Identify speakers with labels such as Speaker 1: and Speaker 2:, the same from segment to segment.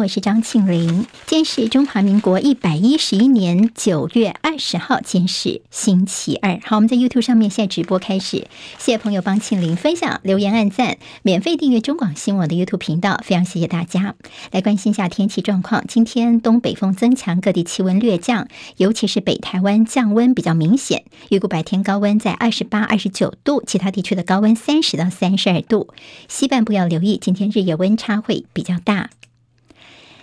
Speaker 1: 我是张庆玲。今天是中华民国一百一十一年九月二十号，今天是星期二。好，我们在 YouTube 上面现在直播开始，谢谢朋友帮庆玲分享、留言、按赞、免费订阅中广新闻网的 YouTube 频道，非常谢谢大家。来关心一下天气状况，今天东北风增强，各地气温略降，尤其是北台湾降温比较明显，预估白天高温在二十八、二十九度，其他地区的高温三十到三十二度。西半部要留意，今天日夜温差会比较大。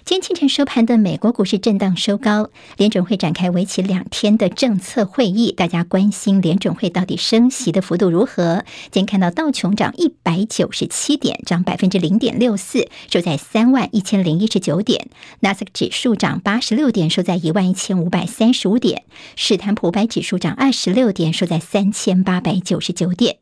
Speaker 1: 今天清晨收盘的美国股市震荡收高，联准会展开为期两天的政策会议，大家关心联准会到底升息的幅度如何？今天看到道琼涨一百九十七点，涨百分之零点六四，收在三万一千零一十九点；纳斯达克指数涨八十六点，收在一万一千五百三十五点；史坦普五百指数涨二十六点，收在三千八百九十九点。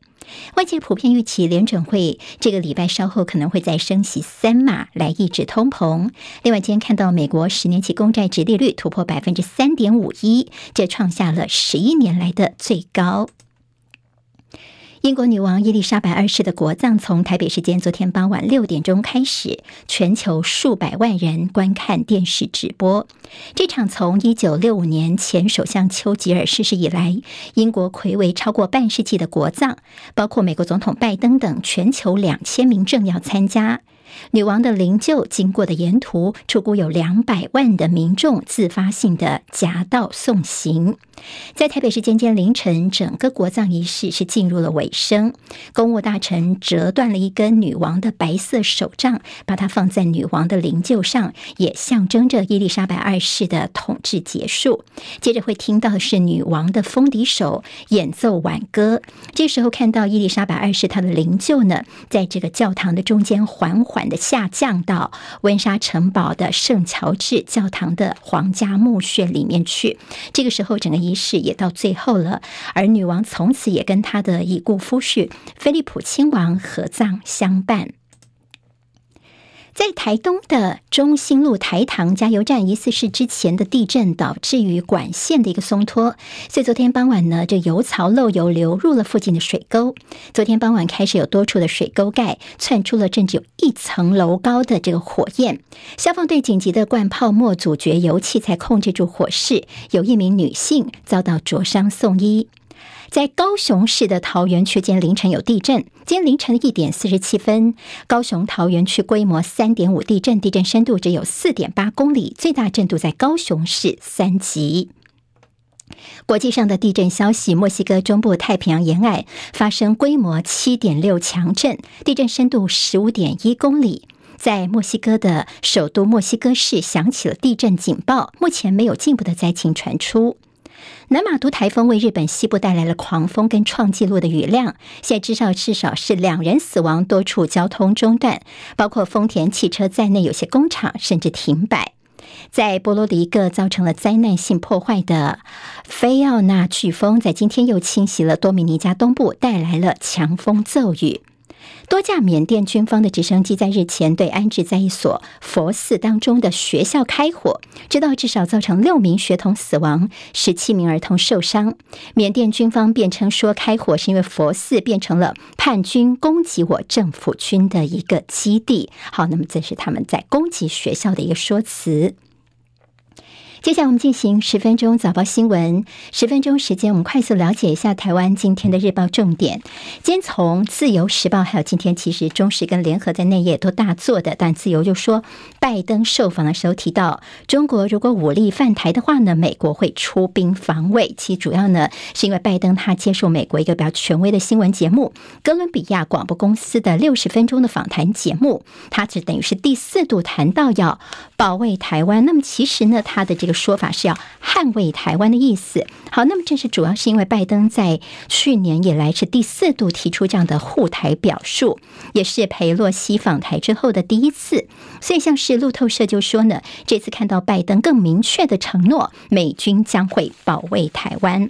Speaker 1: 外界普遍预期联准会这个礼拜稍后可能会再升息三码来抑制通膨。另外，今天看到美国十年期公债殖利率突破百分之三点五一，这创下了十一年来的最高。英国女王伊丽莎白二世的国葬从台北时间昨天傍晚六点钟开始，全球数百万人观看电视直播。这场从一九六五年前首相丘吉尔逝世以来，英国魁为超过半世纪的国葬，包括美国总统拜登等全球两千名政要参加。女王的灵柩经过的沿途，出估有两百万的民众自发性的夹道送行。在台北市今天凌晨，整个国葬仪式是进入了尾声。公务大臣折断了一根女王的白色手杖，把它放在女王的灵柩上，也象征着伊丽莎白二世的统治结束。接着会听到的是女王的风笛手演奏挽歌。这时候看到伊丽莎白二世她的灵柩呢，在这个教堂的中间缓缓缓的下降到温莎城堡的圣乔治教堂的皇家墓穴里面去。这个时候，整个仪式也到最后了，而女王从此也跟她的已故夫婿菲利普亲王合葬相伴。在台东的中兴路台糖加油站，疑似是之前的地震导致于管线的一个松脱，所以昨天傍晚呢，这油槽漏油流入了附近的水沟。昨天傍晚开始有多处的水沟盖窜出了甚至有一层楼高的这个火焰，消防队紧急的灌泡沫阻绝油气，才控制住火势。有一名女性遭到灼伤送医。在高雄市的桃园区，今天凌晨有地震。今天凌晨的一点四十七分，高雄桃园区规模三点五地震，地震深度只有四点八公里，最大震度在高雄市三级。国际上的地震消息：墨西哥中部太平洋沿岸发生规模七点六强震，地震深度十五点一公里，在墨西哥的首都墨西哥市响起了地震警报，目前没有进一步的灾情传出。南马都台风为日本西部带来了狂风跟创纪录的雨量，现在至少至少是两人死亡，多处交通中断，包括丰田汽车在内，有些工厂甚至停摆。在波罗的一个造成了灾难性破坏的菲奥娜飓风，在今天又侵袭了多米尼加东部，带来了强风骤雨。多架缅甸军方的直升机在日前对安置在一所佛寺当中的学校开火，直到至少造成六名学童死亡，十七名儿童受伤。缅甸军方辩称说，开火是因为佛寺变成了叛军攻击我政府军的一个基地。好，那么这是他们在攻击学校的一个说辞。接下来我们进行十分钟早报新闻。十分钟时间，我们快速了解一下台湾今天的日报重点。今天从自由时报还有今天，其实中时跟联合在内页都大做的，但自由就说，拜登受访的时候提到，中国如果武力犯台的话呢，美国会出兵防卫。其主要呢，是因为拜登他接受美国一个比较权威的新闻节目哥伦比亚广播公司的六十分钟的访谈节目，他只等于是第四度谈到要保卫台湾。那么其实呢，他的这个。说法是要捍卫台湾的意思。好，那么这是主要是因为拜登在去年以来是第四度提出这样的护台表述，也是裴洛西访台之后的第一次。所以像是路透社就说呢，这次看到拜登更明确的承诺，美军将会保卫台湾。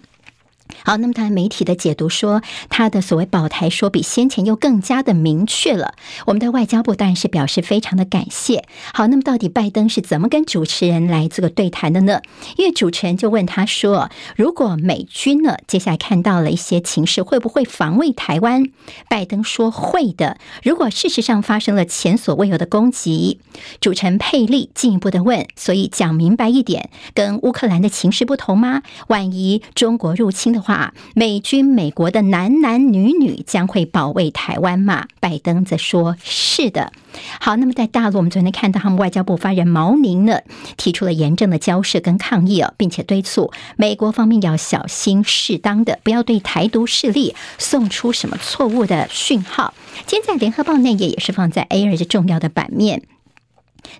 Speaker 1: 好，那么他媒体的解读说，他的所谓保台说比先前又更加的明确了。我们的外交部当然是表示非常的感谢。好，那么到底拜登是怎么跟主持人来这个对谈的呢？因为主持人就问他说，如果美军呢接下来看到了一些情势，会不会防卫台湾？拜登说会的。如果事实上发生了前所未有的攻击，主持人佩利进一步的问，所以讲明白一点，跟乌克兰的情势不同吗？万一中国入侵的话，美军、美国的男男女女将会保卫台湾吗？拜登则说：“是的。”好，那么在大陆，我们昨天看到他们外交部发言人毛宁呢，提出了严正的交涉跟抗议啊，并且敦促美国方面要小心适当的，不要对台独势力送出什么错误的讯号。今天在联合报内页也是放在 A 二的重要的版面。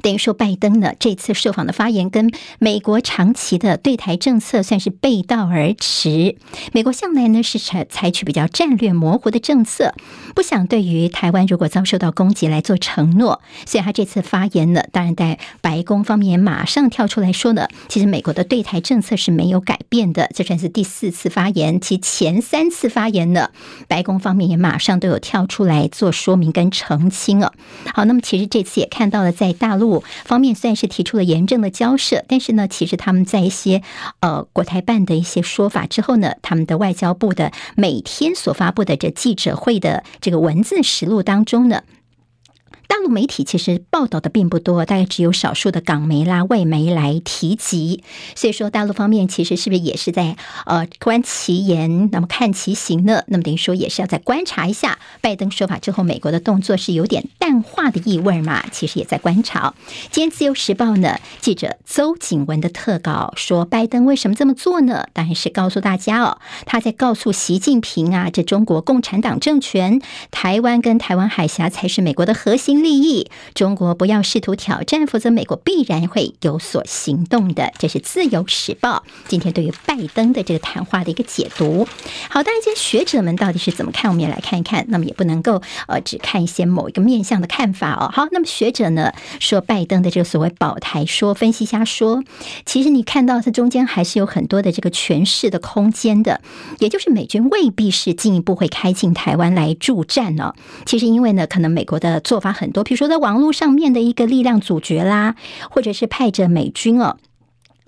Speaker 1: 等于说，拜登呢这次受访的发言跟美国长期的对台政策算是背道而驰。美国向来呢是采采取比较战略模糊的政策，不想对于台湾如果遭受到攻击来做承诺。所以他这次发言呢，当然在白宫方面也马上跳出来说呢，其实美国的对台政策是没有改变的。这算是第四次发言，其前三次发言呢，白宫方面也马上都有跳出来做说明跟澄清了。好，那么其实这次也看到了在大路方面虽然是提出了严正的交涉，但是呢，其实他们在一些呃国台办的一些说法之后呢，他们的外交部的每天所发布的这记者会的这个文字实录当中呢。大陆媒体其实报道的并不多，大概只有少数的港媒啦、外媒来提及。所以说，大陆方面其实是不是也是在呃观其言，那么看其行呢？那么等于说也是要再观察一下拜登说法之后，美国的动作是有点淡化的意味嘛？其实也在观察。今天《自由时报》呢，记者邹景文的特稿说，拜登为什么这么做呢？当然是告诉大家哦，他在告诉习近平啊，这中国共产党政权，台湾跟台湾海峡才是美国的核心利益，中国不要试图挑战，否则美国必然会有所行动的。这是《自由时报》今天对于拜登的这个谈话的一个解读。好，当然，这些学者们到底是怎么看？我们也来看一看。那么，也不能够呃只看一些某一个面向的看法哦。好，那么学者呢说，拜登的这个所谓保台说，分析一下说，其实你看到它中间还是有很多的这个诠释的空间的，也就是美军未必是进一步会开进台湾来助战呢、其实因为呢，可能美国的做法很。很多，比如说在网络上面的一个力量主角啦，或者是派着美军哦，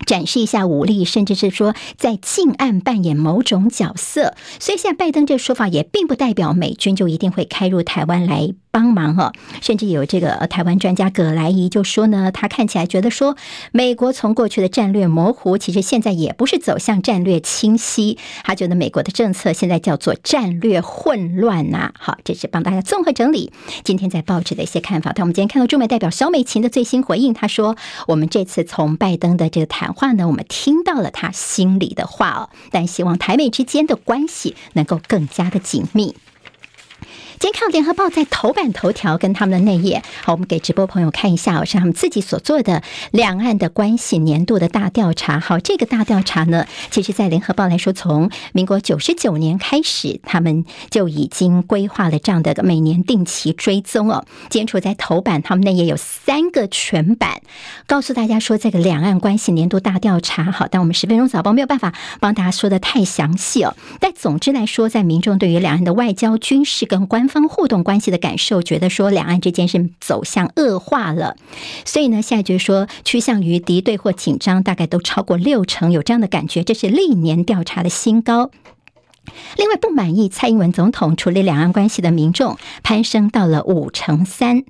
Speaker 1: 展示一下武力，甚至是说在近岸扮演某种角色。所以现在拜登这说法也并不代表美军就一定会开入台湾来。帮忙哈，甚至有这个台湾专家葛莱仪就说呢，他看起来觉得说，美国从过去的战略模糊，其实现在也不是走向战略清晰。他觉得美国的政策现在叫做战略混乱呐。好，这是帮大家综合整理今天在报纸的一些看法。但我们今天看到驻美代表萧美琴的最新回应，他说，我们这次从拜登的这个谈话呢，我们听到了他心里的话哦，但希望台美之间的关系能够更加的紧密。今天看《联合报》在头版头条跟他们的内页，好，我们给直播朋友看一下，是他们自己所做的两岸的关系年度的大调查。好，这个大调查呢，其实，在《联合报》来说，从民国九十九年开始，他们就已经规划了这样的每年定期追踪哦。今天处在头版，他们内页有三个全版，告诉大家说这个两岸关系年度大调查。好，但我们十分钟早报没有办法帮大家说的太详细哦。但总之来说，在民众对于两岸的外交、军事跟官方互动关系的感受，觉得说两岸之间是走向恶化了，所以呢，现在就是说趋向于敌对或紧张，大概都超过六成有这样的感觉，这是历年调查的新高。另外，不满意蔡英文总统处理两岸关系的民众攀升到了五成三，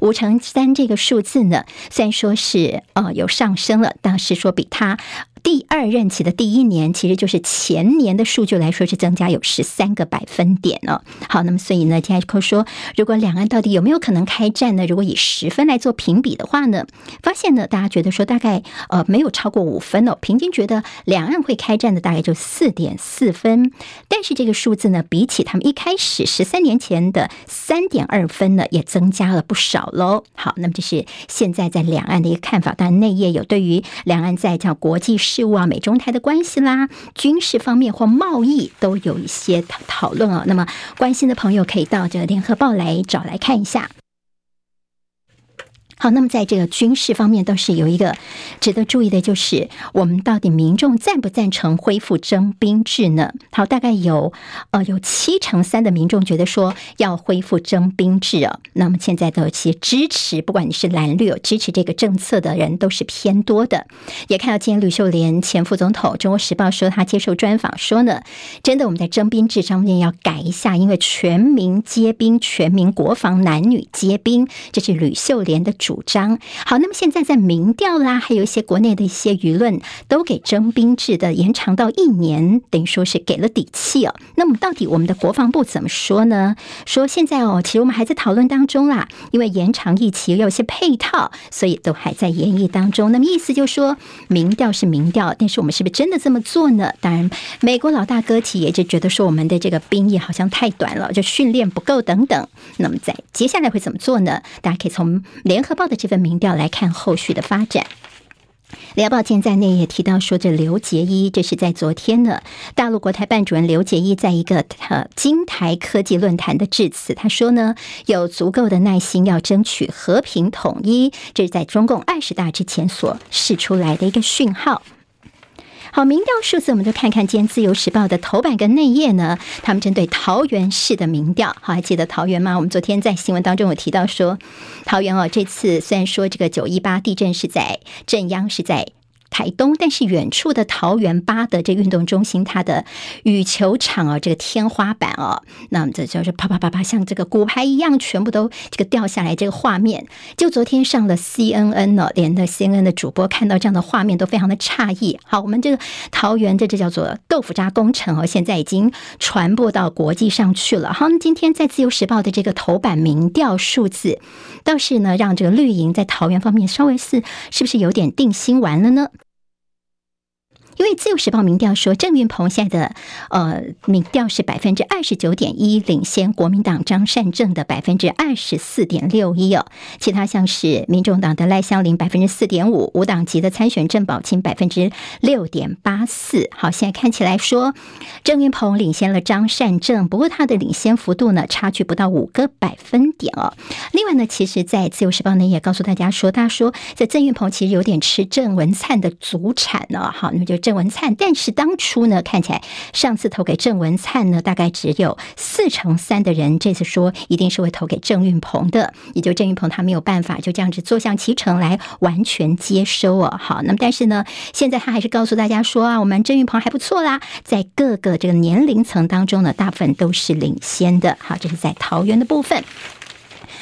Speaker 1: 五成三这个数字呢，虽然说是呃有上升了，但是说比他。第二任期的第一年，其实就是前年的数据来说，是增加有十三个百分点哦。好，那么所以呢，今天说，如果两岸到底有没有可能开战呢？如果以十分来做评比的话呢，发现呢，大家觉得说大概呃没有超过五分哦，平均觉得两岸会开战的大概就四点四分。但是这个数字呢，比起他们一开始十三年前的三点二分呢，也增加了不少喽。好，那么这是现在在两岸的一个看法。当然，内页有对于两岸在叫国际。事务啊，美中台的关系啦，军事方面或贸易都有一些讨讨论啊。那么关心的朋友可以到这个联合报来找来看一下。好，那么在这个军事方面，倒是有一个值得注意的，就是我们到底民众赞不赞成恢复征兵制呢？好，大概有呃有七成三的民众觉得说要恢复征兵制啊。那么现在的一些支持，不管你是蓝绿有支持这个政策的人，都是偏多的。也看到今天吕秀莲前副总统，《中国时报》说他接受专访说呢，真的我们在征兵制上面要改一下，因为全民皆兵、全民国防、男女皆兵，这是吕秀莲的主。主张好，那么现在在民调啦，还有一些国内的一些舆论，都给征兵制的延长到一年，等于说是给了底气哦。那么到底我们的国防部怎么说呢？说现在哦，其实我们还在讨论当中啦，因为延长役期有些配套，所以都还在研议当中。那么意思就是说，民调是民调，但是我们是不是真的这么做呢？当然，美国老大哥企业就觉得说，我们的这个兵役好像太短了，就训练不够等等。那么在接下来会怎么做呢？大家可以从联合报的这份民调来看后续的发展。联报今天在内也提到说，这刘杰一，这是在昨天呢，大陆国台办主任刘杰一在一个呃金台科技论坛的致辞，他说呢，有足够的耐心要争取和平统一，这是在中共二十大之前所释出来的一个讯号。好，民调数字，我们就看看今天《自由时报》的头版跟内页呢。他们针对桃园市的民调，好，还记得桃园吗？我们昨天在新闻当中有提到说，桃园哦，这次虽然说这个九一八地震是在震央是在。台东，但是远处的桃园八德这运动中心，它的羽球场啊，这个天花板哦，那么这就是啪啪啪啪，像这个骨牌一样，全部都这个掉下来。这个画面，就昨天上了 CNN 呢，连的 CNN 的主播看到这样的画面都非常的诧异。好，我们这个桃园的这叫做豆腐渣工程哦，现在已经传播到国际上去了。好，那今天在自由时报的这个头版民调数字，倒是呢，让这个绿营在桃园方面稍微是是不是有点定心丸了呢？因为自由时报民调说，郑运鹏现在的呃民调是百分之二十九点一，领先国民党张善政的百分之二十四点六一哦。其他像是民众党的赖香林百分之四点五，无党籍的参选郑宝清百分之六点八四。好，现在看起来说郑运鹏领先了张善政，不过他的领先幅度呢，差距不到五个百分点哦。另外呢，其实，在自由时报呢也告诉大家说，他说这郑运鹏其实有点吃郑文灿的祖产呢。好，那么就郑。郑文灿，但是当初呢，看起来上次投给郑文灿呢，大概只有四成三的人，这次说一定是会投给郑运鹏的，也就郑运鹏他没有办法就这样子坐享其成来完全接收哦。好，那么但是呢，现在他还是告诉大家说啊，我们郑运鹏还不错啦，在各个这个年龄层当中呢，大部分都是领先的。好，这是在桃园的部分。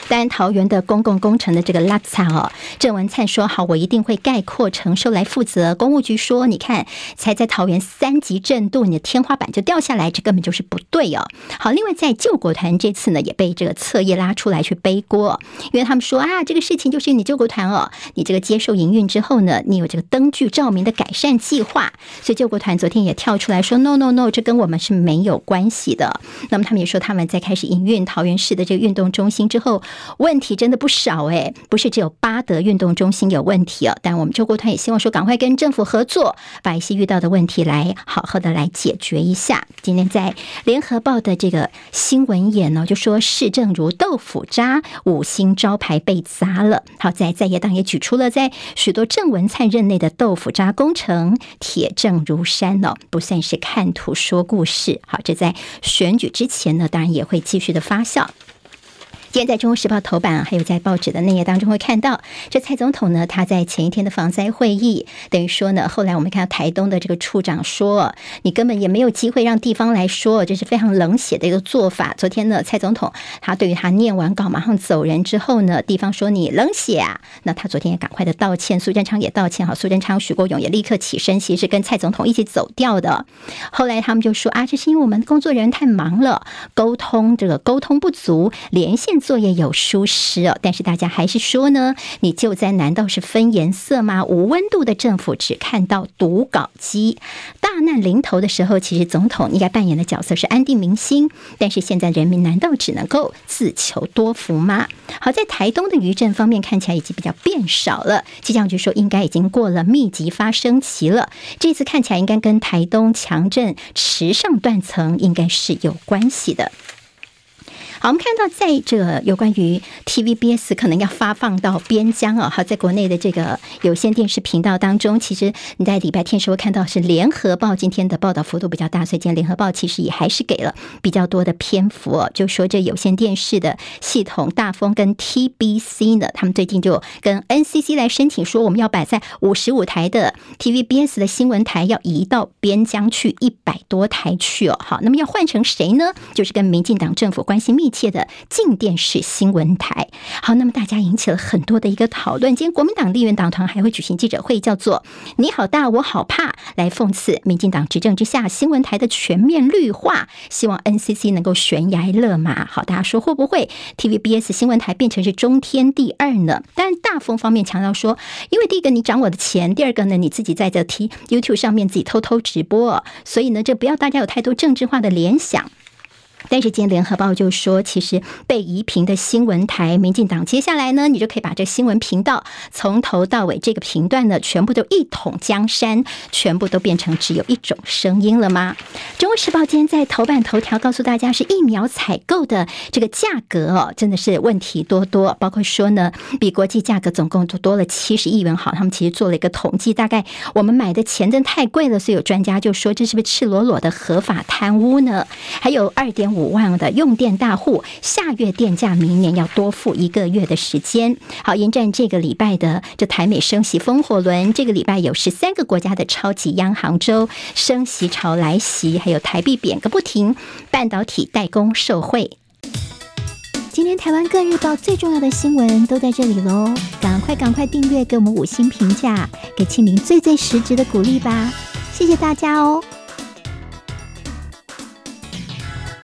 Speaker 1: 当然，桃园的公共工程的这个拉差哦，郑文灿说好，我一定会概括承受来负责。公务局说，你看，才在桃园三级震度，你的天花板就掉下来，这根本就是不对哦。好，另外在救国团这次呢，也被这个侧翼拉出来去背锅，因为他们说啊，这个事情就是你救国团哦，你这个接受营运之后呢，你有这个灯具照明的改善计划，所以救国团昨天也跳出来说，no no no，这跟我们是没有关系的。那么他们也说，他们在开始营运桃园市的这个运动中心之后。问题真的不少诶，不是只有八德运动中心有问题哦。但我们救国团也希望说，赶快跟政府合作，把一些遇到的问题来好好的来解决一下。今天在联合报的这个新闻眼呢，就说市政如豆腐渣，五星招牌被砸了。好在在野党也举出了在许多郑文灿任内的豆腐渣工程，铁证如山哦，不算是看图说故事。好，这在选举之前呢，当然也会继续的发酵。今天在《中国时报》头版，还有在报纸的内页当中会看到，这蔡总统呢，他在前一天的防灾会议，等于说呢，后来我们看到台东的这个处长说，你根本也没有机会让地方来说，这是非常冷血的一个做法。昨天呢，蔡总统他对于他念完稿马上走人之后呢，地方说你冷血啊，那他昨天也赶快的道歉，苏贞昌也道歉，好，苏贞昌、许国勇也立刻起身，其实是跟蔡总统一起走掉的。后来他们就说啊，这是因为我们工作人员太忙了，沟通这个沟通不足，连线。作业有疏失哦，但是大家还是说呢，你救灾难道是分颜色吗？无温度的政府只看到读稿机，大难临头的时候，其实总统应该扮演的角色是安定民心。但是现在人民难道只能够自求多福吗？好在台东的余震方面看起来已经比较变少了，气象局说应该已经过了密集发生期了。这次看起来应该跟台东强震池上断层应该是有关系的。好，我们看到在这有关于 TVBS 可能要发放到边疆啊，好，在国内的这个有线电视频道当中，其实你在礼拜天时候看到是联合报今天的报道幅度比较大，所以今天联合报其实也还是给了比较多的篇幅，就说这有线电视的系统大风跟 TBC 呢，他们最近就跟 NCC 来申请说，我们要摆在五十五台的 TVBS 的新闻台要移到边疆去一百多台去哦，好，那么要换成谁呢？就是跟民进党政府关系密切的静电视新闻台。好，那么大家引起了很多的一个讨论。今天国民党立院党团还会举行记者会，叫做“你好大，我好怕”，来讽刺民进党执政之下新闻台的全面绿化，希望 NCC 能够悬崖勒马。好，大家说会不会 TVBS 新闻台变成是中天第二呢？但大风方面强调说，因为第一个你涨我的钱，第二个呢你自己在这 T YouTube 上面自己偷偷直播，所以呢这不要大家有太多政治化的联想。但是今天联合报就说，其实被移平的新闻台，民进党接下来呢，你就可以把这新闻频道从头到尾这个频段呢，全部都一统江山，全部都变成只有一种声音了吗？中国时报今天在头版头条告诉大家，是疫苗采购的这个价格哦，真的是问题多多，包括说呢，比国际价格总共就多了七十亿元。好，他们其实做了一个统计，大概我们买的钱真太贵了，所以有专家就说，这是不是赤裸裸的合法贪污呢？还有二点五。五万的用电大户，下月电价明年要多付一个月的时间。好，迎战这个礼拜的这台美升息风火轮，这个礼拜有十三个国家的超级央行周升息潮来袭，还有台币贬个不停，半导体代工受惠。今天台湾各日报最重要的新闻都在这里喽，赶快赶快订阅，给我们五星评价，给庆铃最最实质的鼓励吧，谢谢大家哦。